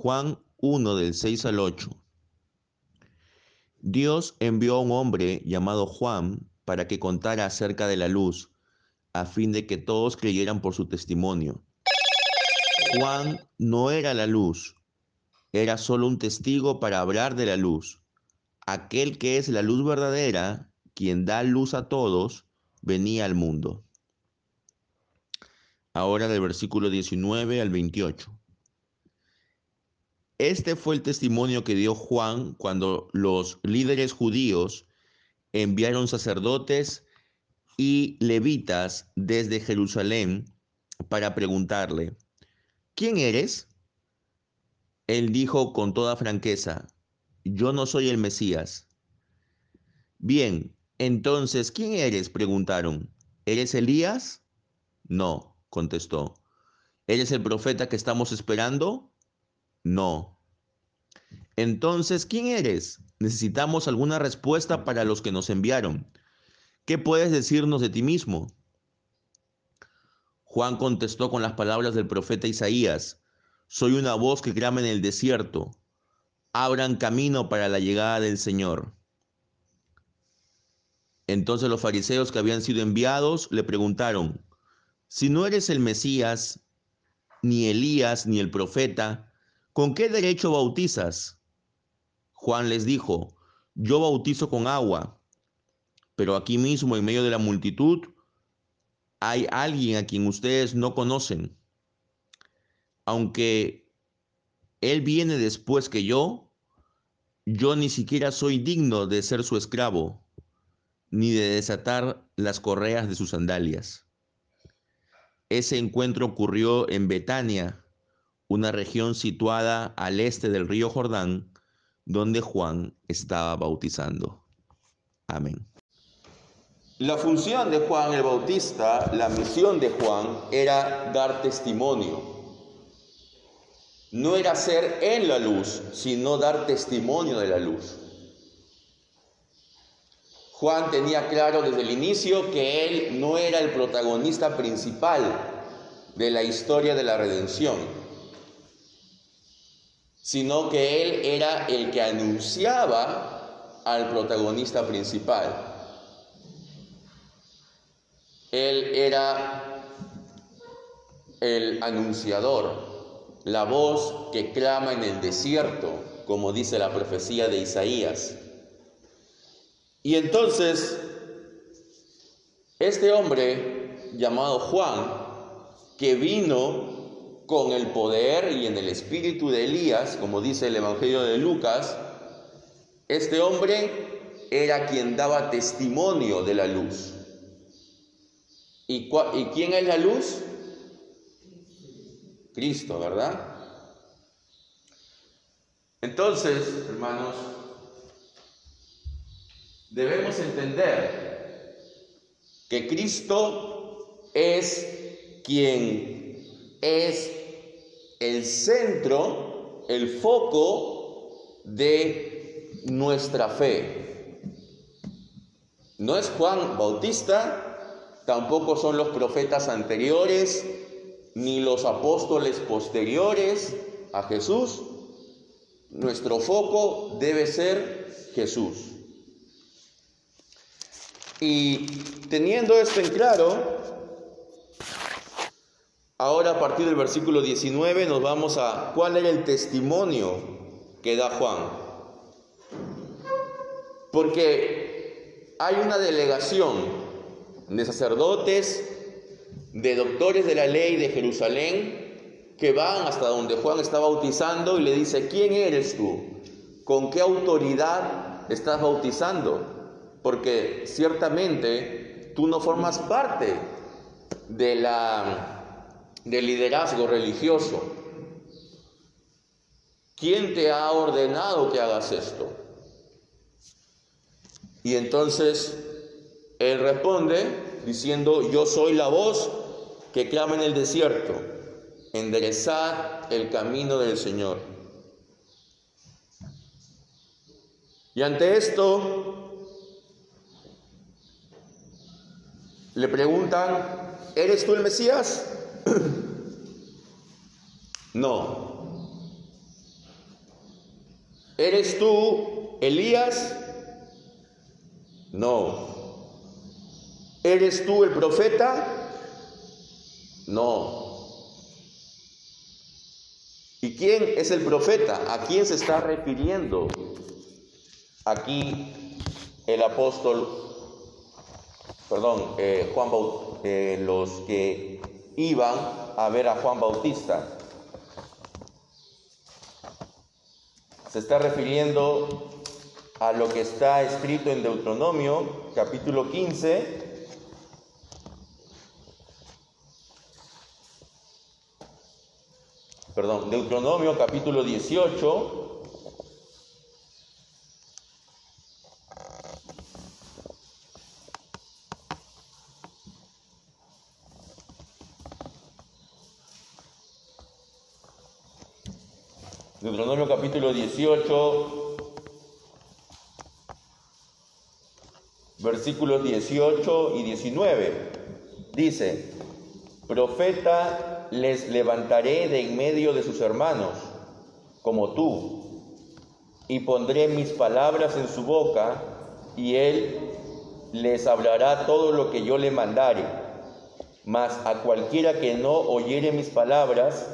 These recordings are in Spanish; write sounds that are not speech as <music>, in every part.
Juan 1 del 6 al 8. Dios envió a un hombre llamado Juan para que contara acerca de la luz, a fin de que todos creyeran por su testimonio. Juan no era la luz, era solo un testigo para hablar de la luz. Aquel que es la luz verdadera, quien da luz a todos, venía al mundo. Ahora del versículo 19 al 28. Este fue el testimonio que dio Juan cuando los líderes judíos enviaron sacerdotes y levitas desde Jerusalén para preguntarle, ¿quién eres? Él dijo con toda franqueza, yo no soy el Mesías. Bien, entonces, ¿quién eres? preguntaron. ¿Eres Elías? No, contestó. ¿Eres el profeta que estamos esperando? No. Entonces, ¿quién eres? Necesitamos alguna respuesta para los que nos enviaron. ¿Qué puedes decirnos de ti mismo? Juan contestó con las palabras del profeta Isaías, soy una voz que clama en el desierto, abran camino para la llegada del Señor. Entonces los fariseos que habían sido enviados le preguntaron, si no eres el Mesías, ni Elías, ni el profeta, ¿con qué derecho bautizas? Juan les dijo, yo bautizo con agua, pero aquí mismo en medio de la multitud hay alguien a quien ustedes no conocen. Aunque él viene después que yo, yo ni siquiera soy digno de ser su esclavo, ni de desatar las correas de sus sandalias. Ese encuentro ocurrió en Betania, una región situada al este del río Jordán, donde Juan estaba bautizando. Amén. La función de Juan el Bautista, la misión de Juan era dar testimonio. No era ser en la luz, sino dar testimonio de la luz. Juan tenía claro desde el inicio que él no era el protagonista principal de la historia de la redención sino que él era el que anunciaba al protagonista principal. Él era el anunciador, la voz que clama en el desierto, como dice la profecía de Isaías. Y entonces, este hombre llamado Juan, que vino con el poder y en el espíritu de Elías, como dice el Evangelio de Lucas, este hombre era quien daba testimonio de la luz. ¿Y, ¿Y, quién es la luz? Cristo, ¿verdad? Entonces, hermanos, debemos entender que Cristo es quien es el centro, el foco de nuestra fe. No es Juan Bautista, tampoco son los profetas anteriores, ni los apóstoles posteriores a Jesús. Nuestro foco debe ser Jesús. Y teniendo esto en claro, Ahora a partir del versículo 19 nos vamos a cuál era el testimonio que da Juan. Porque hay una delegación de sacerdotes, de doctores de la ley de Jerusalén, que van hasta donde Juan está bautizando y le dice, ¿quién eres tú? ¿Con qué autoridad estás bautizando? Porque ciertamente tú no formas parte de la de liderazgo religioso. ¿Quién te ha ordenado que hagas esto? Y entonces él responde diciendo, yo soy la voz que clama en el desierto, enderezad el camino del Señor. Y ante esto le preguntan, ¿eres tú el Mesías? <coughs> No. ¿eres tú Elías? No. ¿Eres tú el profeta? No. ¿Y quién es el profeta? ¿A quién se está refiriendo? Aquí el apóstol, perdón, eh, Juan eh, los que iban a ver a Juan Bautista. Se está refiriendo a lo que está escrito en Deuteronomio, capítulo 15, perdón, Deuteronomio capítulo 18. Deuteronomio capítulo 18, versículos 18 y 19. Dice, profeta les levantaré de en medio de sus hermanos, como tú, y pondré mis palabras en su boca, y él les hablará todo lo que yo le mandare. Mas a cualquiera que no oyere mis palabras,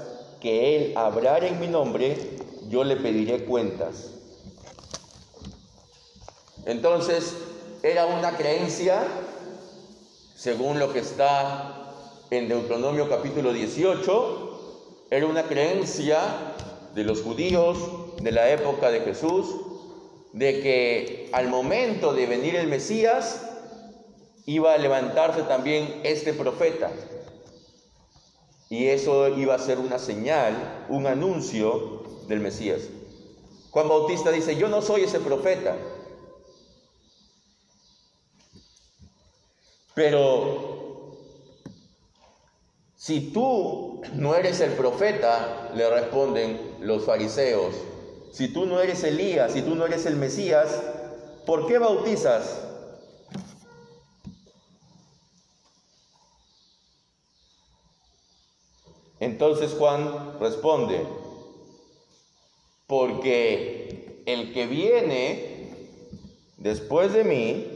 que él hablare en mi nombre, yo le pediré cuentas. Entonces, era una creencia, según lo que está en Deuteronomio capítulo 18 era una creencia de los judíos de la época de Jesús de que al momento de venir el Mesías iba a levantarse también este profeta. Y eso iba a ser una señal, un anuncio del Mesías. Juan Bautista dice, yo no soy ese profeta. Pero si tú no eres el profeta, le responden los fariseos, si tú no eres Elías, si tú no eres el Mesías, ¿por qué bautizas? Entonces Juan responde, porque el que viene después de mí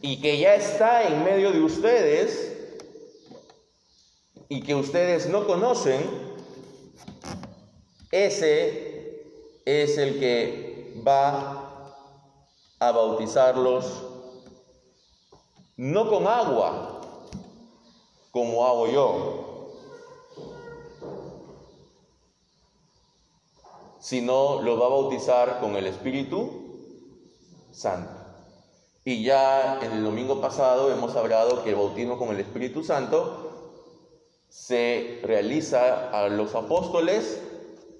y que ya está en medio de ustedes, y que ustedes no conocen, ese es el que va a bautizarlos no con agua, como hago yo, sino lo va a bautizar con el Espíritu Santo. Y ya en el domingo pasado hemos hablado que el bautismo con el Espíritu Santo se realiza a los apóstoles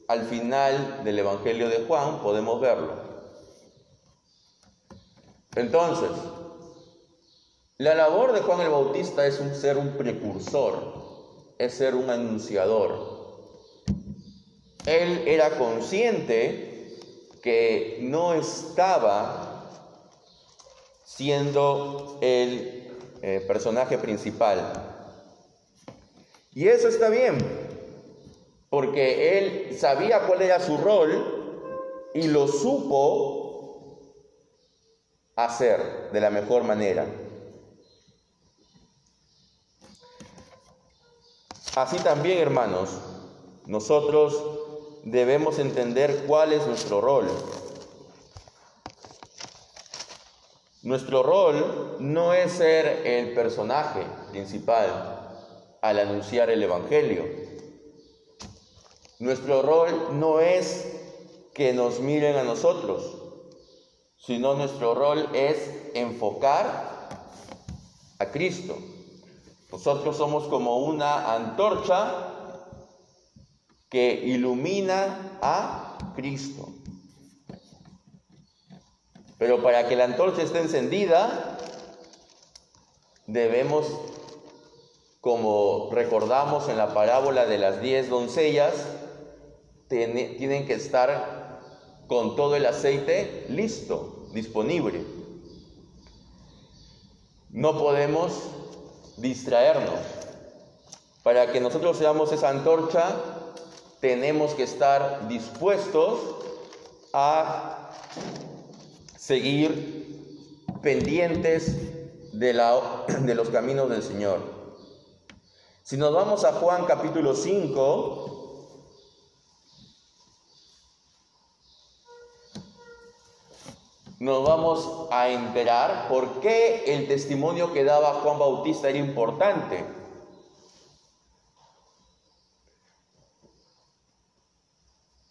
al final del Evangelio de Juan, podemos verlo. Entonces, la labor de Juan el Bautista es un, ser un precursor, es ser un anunciador. Él era consciente que no estaba siendo el eh, personaje principal, y eso está bien, porque él sabía cuál era su rol y lo supo hacer de la mejor manera. Así también, hermanos, nosotros debemos entender cuál es nuestro rol. Nuestro rol no es ser el personaje principal, al anunciar el Evangelio. Nuestro rol no es que nos miren a nosotros, sino nuestro rol es enfocar a Cristo. Nosotros somos como una antorcha que ilumina a Cristo. Pero para que la antorcha esté encendida, debemos como recordamos en la parábola de las diez doncellas, tienen que estar con todo el aceite listo, disponible. No podemos distraernos. Para que nosotros seamos esa antorcha, tenemos que estar dispuestos a seguir pendientes de, la, <clears throat> de los caminos del Señor. Si nos vamos a Juan capítulo 5, nos vamos a enterar por qué el testimonio que daba Juan Bautista era importante.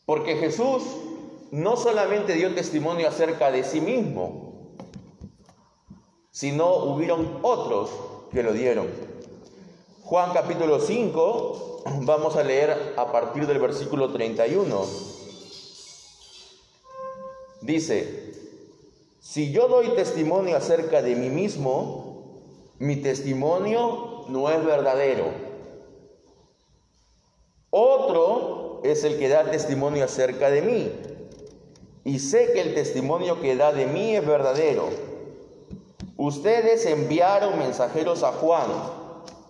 Porque Jesús no solamente dio testimonio acerca de sí mismo, sino hubieron otros que lo dieron. Juan capítulo 5, vamos a leer a partir del versículo 31. Dice, si yo doy testimonio acerca de mí mismo, mi testimonio no es verdadero. Otro es el que da testimonio acerca de mí. Y sé que el testimonio que da de mí es verdadero. Ustedes enviaron mensajeros a Juan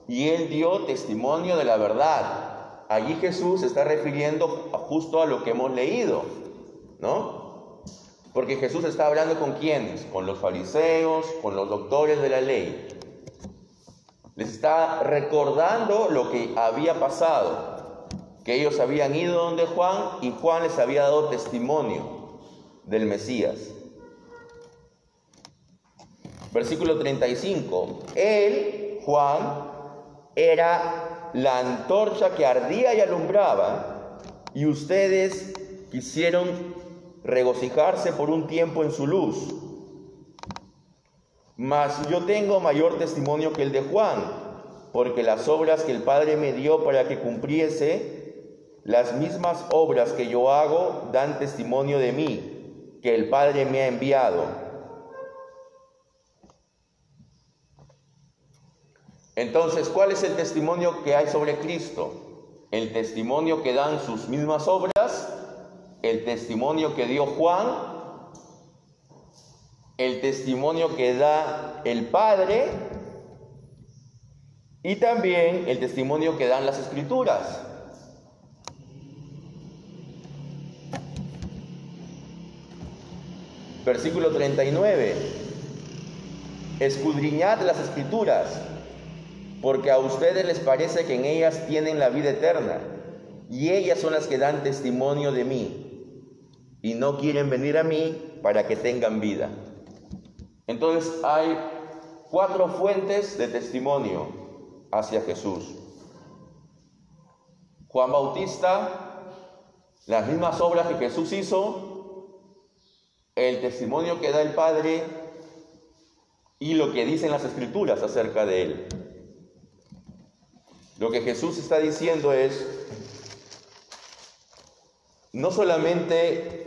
y él dio testimonio de la verdad. Allí Jesús está refiriendo justo a lo que hemos leído, ¿no? Porque Jesús está hablando con quiénes? Con los fariseos, con los doctores de la ley. Les está recordando lo que había pasado, que ellos habían ido donde Juan y Juan les había dado testimonio del Mesías. Versículo 35. Él, Juan, era la antorcha que ardía y alumbraba, y ustedes quisieron regocijarse por un tiempo en su luz. Mas yo tengo mayor testimonio que el de Juan, porque las obras que el Padre me dio para que cumpliese, las mismas obras que yo hago dan testimonio de mí, que el Padre me ha enviado. Entonces, ¿cuál es el testimonio que hay sobre Cristo? El testimonio que dan sus mismas obras el testimonio que dio Juan, el testimonio que da el Padre y también el testimonio que dan las escrituras. Versículo 39. Escudriñad las escrituras, porque a ustedes les parece que en ellas tienen la vida eterna, y ellas son las que dan testimonio de mí y no quieren venir a mí para que tengan vida. Entonces hay cuatro fuentes de testimonio hacia Jesús. Juan Bautista, las mismas obras que Jesús hizo, el testimonio que da el Padre y lo que dicen las escrituras acerca de él. Lo que Jesús está diciendo es, no solamente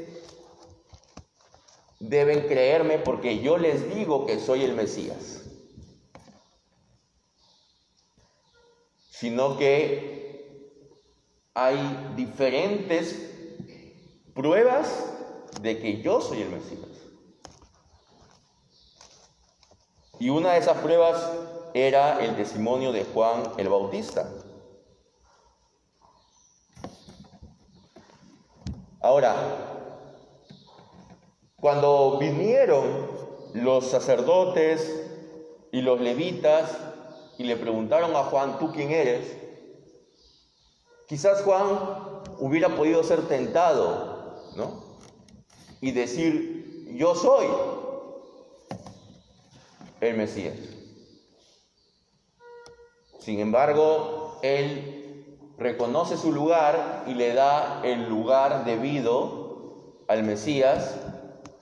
deben creerme porque yo les digo que soy el Mesías, sino que hay diferentes pruebas de que yo soy el Mesías. Y una de esas pruebas era el testimonio de Juan el Bautista. Ahora, cuando vinieron los sacerdotes y los levitas y le preguntaron a Juan, ¿tú quién eres? Quizás Juan hubiera podido ser tentado, ¿no? Y decir, yo soy el Mesías. Sin embargo, él reconoce su lugar y le da el lugar debido al Mesías,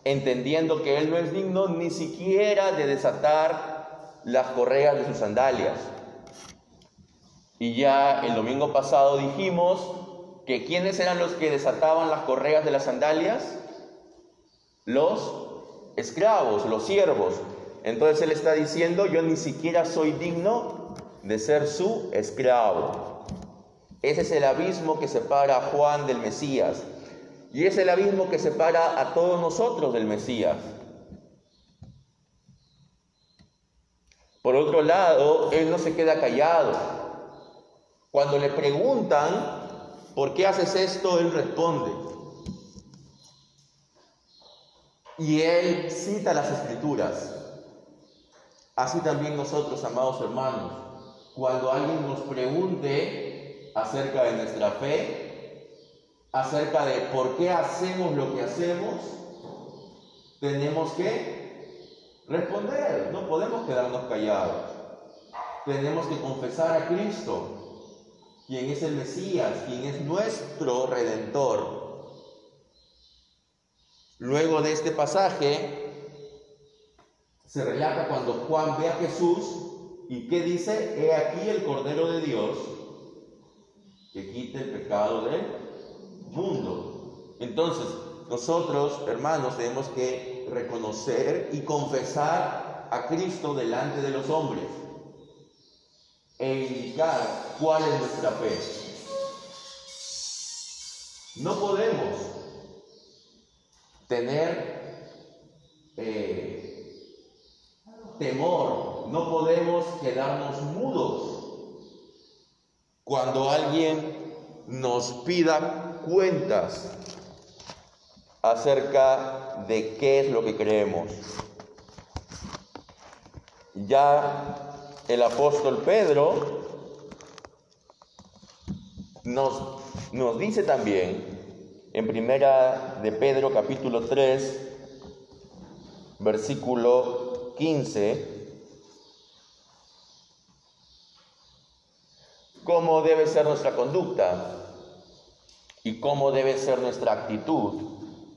entendiendo que él no es digno ni siquiera de desatar las correas de sus sandalias. Y ya el domingo pasado dijimos que quiénes eran los que desataban las correas de las sandalias? Los esclavos, los siervos. Entonces él está diciendo, yo ni siquiera soy digno de ser su esclavo. Ese es el abismo que separa a Juan del Mesías. Y es el abismo que separa a todos nosotros del Mesías. Por otro lado, él no se queda callado. Cuando le preguntan ¿por qué haces esto? Él responde. Y él cita las escrituras. Así también nosotros, amados hermanos, cuando alguien nos pregunte acerca de nuestra fe, acerca de por qué hacemos lo que hacemos, tenemos que responder, no podemos quedarnos callados. Tenemos que confesar a Cristo, quien es el Mesías, quien es nuestro redentor. Luego de este pasaje, se relata cuando Juan ve a Jesús y ¿qué dice? He aquí el Cordero de Dios que quita el pecado del mundo. Entonces, nosotros, hermanos, tenemos que reconocer y confesar a Cristo delante de los hombres e indicar cuál es nuestra fe. No podemos tener eh, temor, no podemos quedarnos mudos cuando alguien nos pida cuentas acerca de qué es lo que creemos. Ya el apóstol Pedro nos, nos dice también en primera de Pedro capítulo 3, versículo 15, cómo debe ser nuestra conducta y cómo debe ser nuestra actitud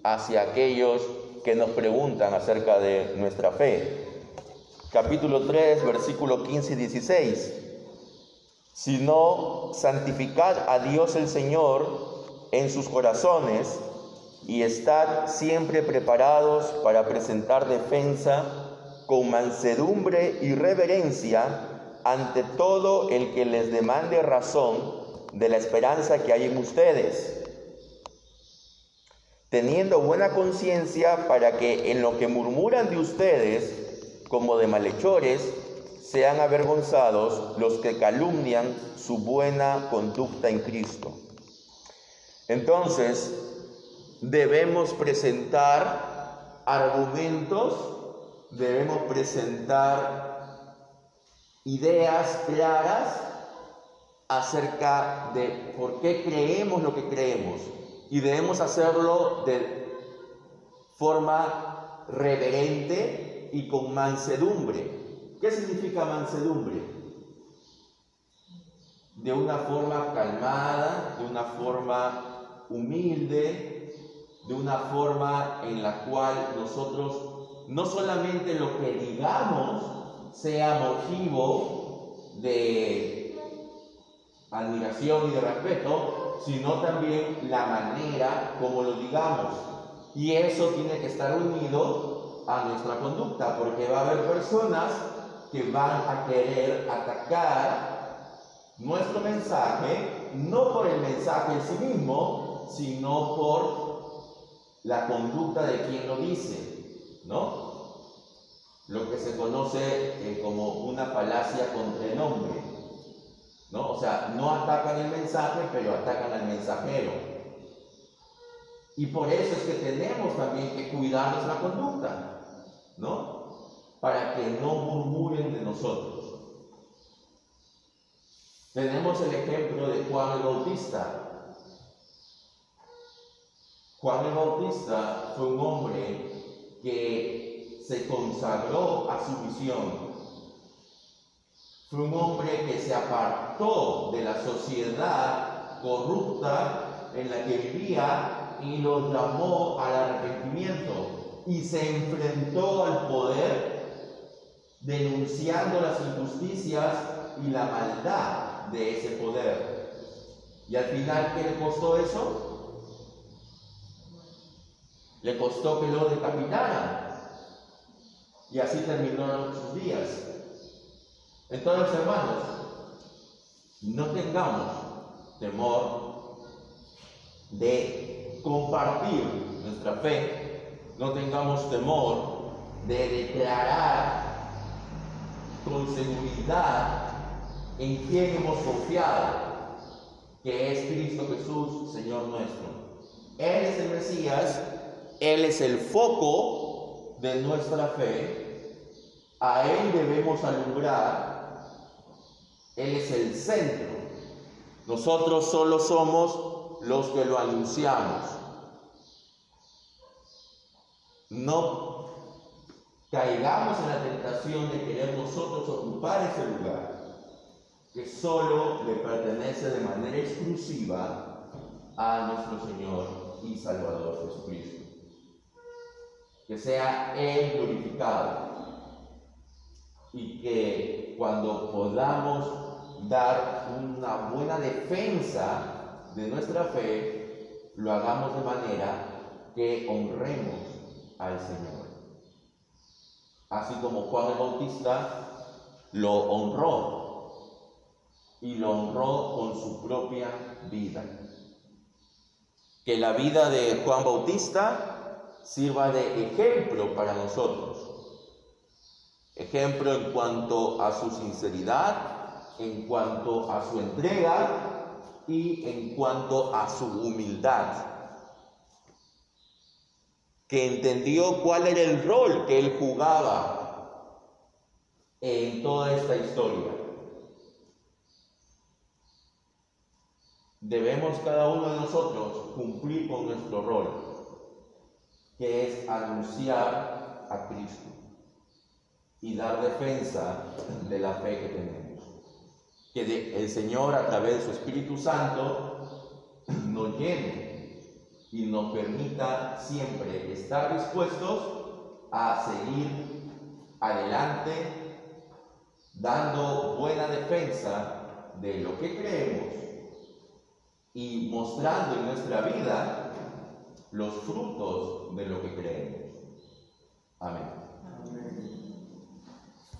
hacia aquellos que nos preguntan acerca de nuestra fe. Capítulo 3, versículo 15 y 16. Sino santificad a Dios el Señor en sus corazones y estad siempre preparados para presentar defensa con mansedumbre y reverencia ante todo el que les demande razón de la esperanza que hay en ustedes teniendo buena conciencia para que en lo que murmuran de ustedes, como de malhechores, sean avergonzados los que calumnian su buena conducta en Cristo. Entonces, debemos presentar argumentos, debemos presentar ideas claras acerca de por qué creemos lo que creemos, y debemos hacerlo de forma reverente y con mansedumbre. ¿Qué significa mansedumbre? De una forma calmada, de una forma humilde, de una forma en la cual nosotros no solamente lo que digamos sea motivo de admiración y de respeto, sino también la manera como lo digamos. Y eso tiene que estar unido a nuestra conducta, porque va a haber personas que van a querer atacar nuestro mensaje, no por el mensaje en sí mismo, sino por la conducta de quien lo dice, ¿no? Lo que se conoce eh, como una falacia contra el. Sea, no atacan el mensaje, pero atacan al mensajero. Y por eso es que tenemos también que cuidar nuestra conducta, ¿no? Para que no murmuren de nosotros. Tenemos el ejemplo de Juan el Bautista. Juan el Bautista fue un hombre que se consagró a su misión fue un hombre que se apartó de la sociedad corrupta en la que vivía y lo llamó al arrepentimiento y se enfrentó al poder denunciando las injusticias y la maldad de ese poder. Y al final, ¿qué le costó eso? Le costó que lo decapitaran. Y así terminaron sus días. Entonces, hermanos, no tengamos temor de compartir nuestra fe, no tengamos temor de declarar con seguridad en quién hemos confiado, que es Cristo Jesús, Señor nuestro. Él es el Mesías, Él es el foco de nuestra fe, a Él debemos alumbrar, Él es el centro. Nosotros solo somos los que lo anunciamos. No caigamos en la tentación de querer nosotros ocupar ese lugar que solo le pertenece de manera exclusiva a nuestro Señor y Salvador Jesucristo. Que sea Él glorificado y que cuando podamos dar una buena defensa de nuestra fe, lo hagamos de manera que honremos al Señor. Así como Juan el Bautista lo honró y lo honró con su propia vida. Que la vida de Juan Bautista sirva de ejemplo para nosotros. Ejemplo en cuanto a su sinceridad, en cuanto a su entrega y en cuanto a su humildad. Que entendió cuál era el rol que él jugaba en toda esta historia debemos cada uno de nosotros cumplir con nuestro rol, que es anunciar a Cristo y dar defensa de la fe que tenemos. Que el Señor a través de su Espíritu Santo nos llene y nos permita siempre estar dispuestos a seguir adelante dando buena defensa de lo que creemos y mostrando en nuestra vida los frutos de lo que creemos.